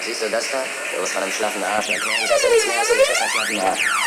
Siehst du das da? Du bist von einem schlaffen Arsch. Okay? Ich hasse nichts mehr als einen schlaffen Arsch.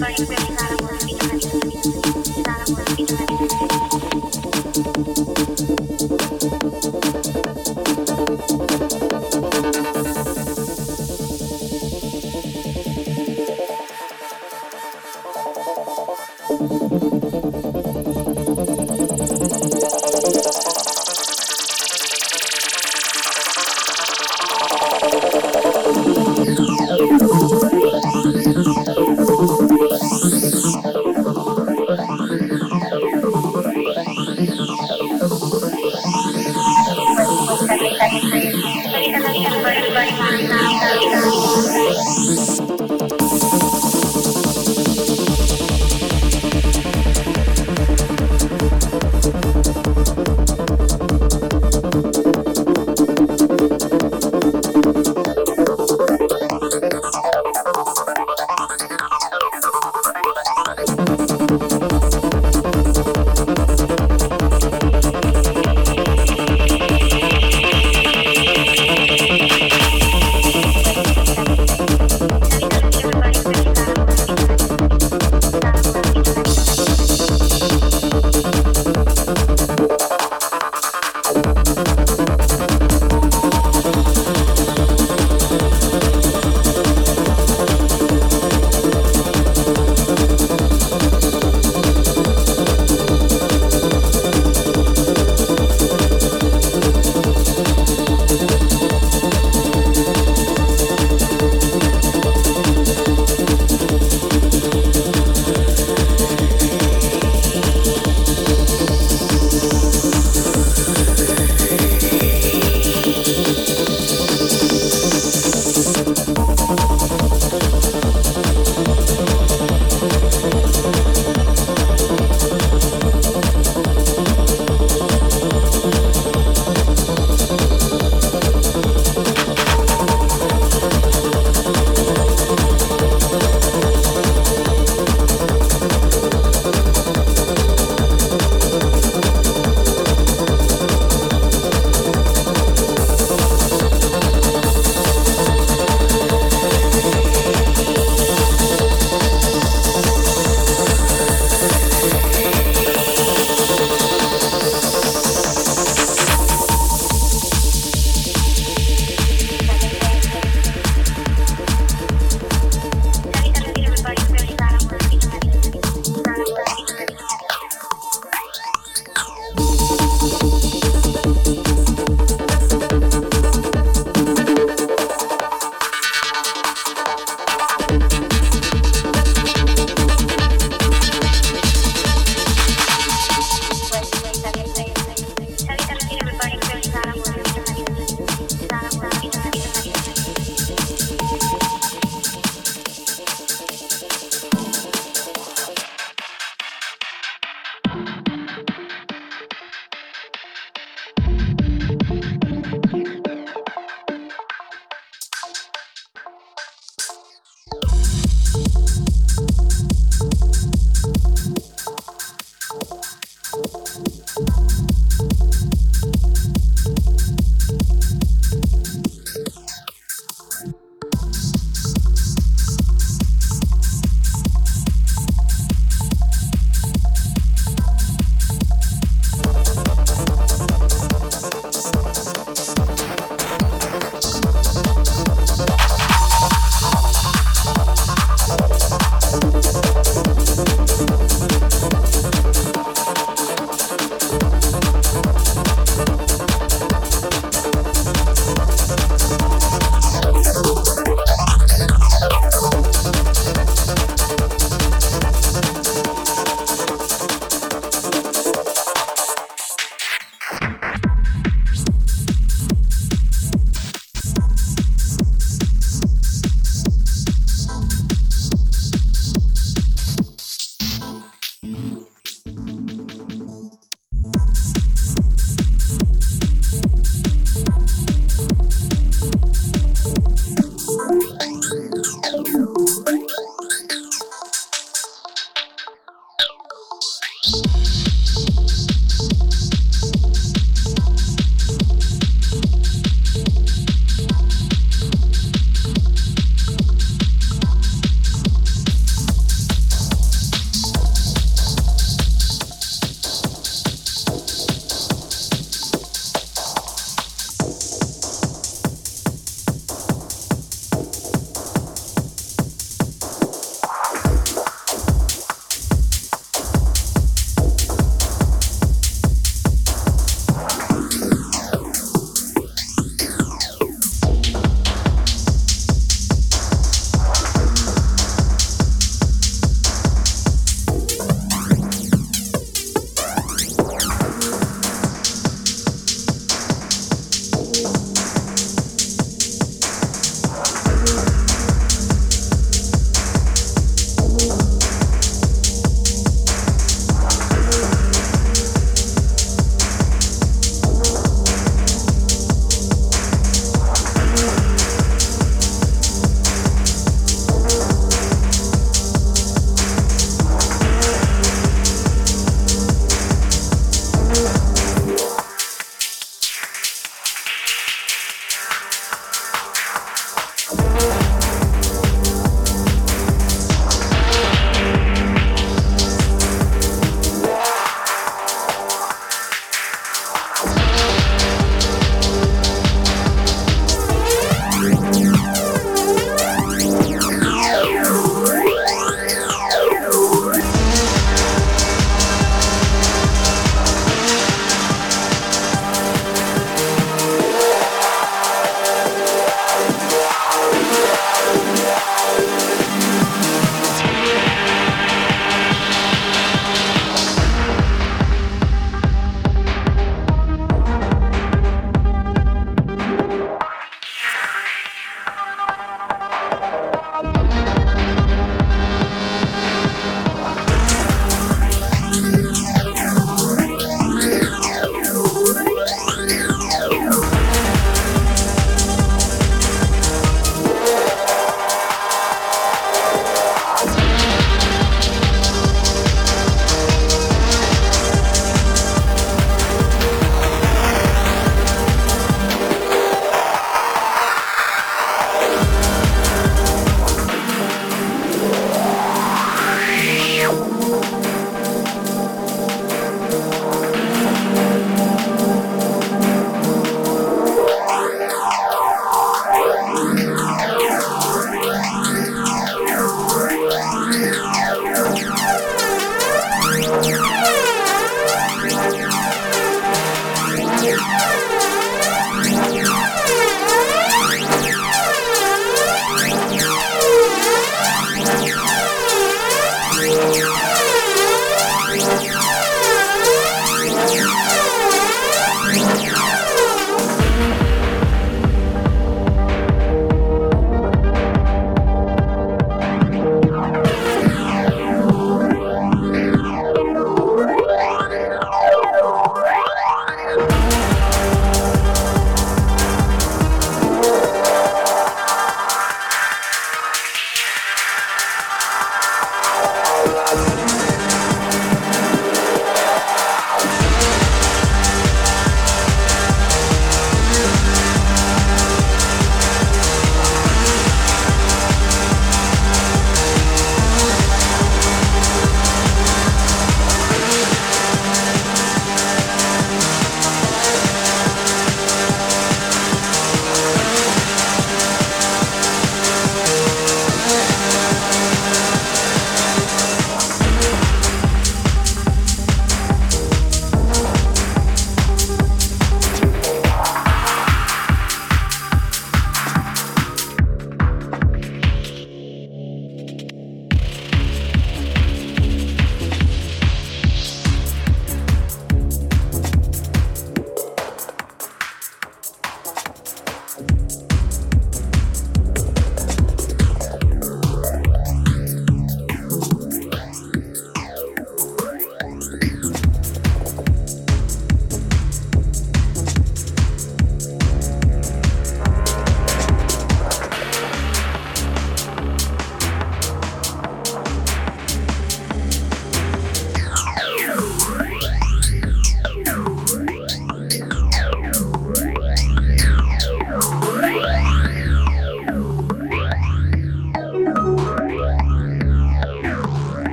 Para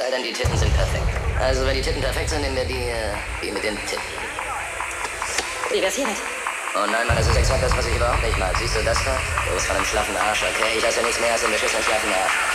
sei denn, die Titten sind perfekt. Also, wenn die Titten perfekt sind, nehmen wir die, äh, die mit den Titten. Wie wär's hiermit? Oh nein, Mann, das ist exakt das, was ich überhaupt nicht mag. Siehst du das da? Du bist von einem schlaffen Arsch, okay? Ich hasse nichts mehr als den beschissenen schlaffen Arsch.